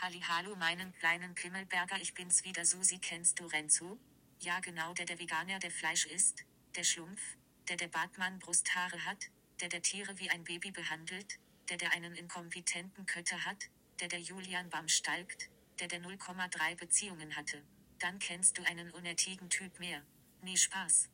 Hallo meinen kleinen Kimmelberger, ich bin's wieder Susi, kennst du Renzo? Ja genau, der der Veganer, der Fleisch isst, der Schlumpf, der der Bartmann Brusthaare hat, der der Tiere wie ein Baby behandelt, der der einen inkompetenten Kötter hat, der der Julian Bam stalkt, der der 0,3 Beziehungen hatte. Dann kennst du einen unertigen Typ mehr. Nee Spaß.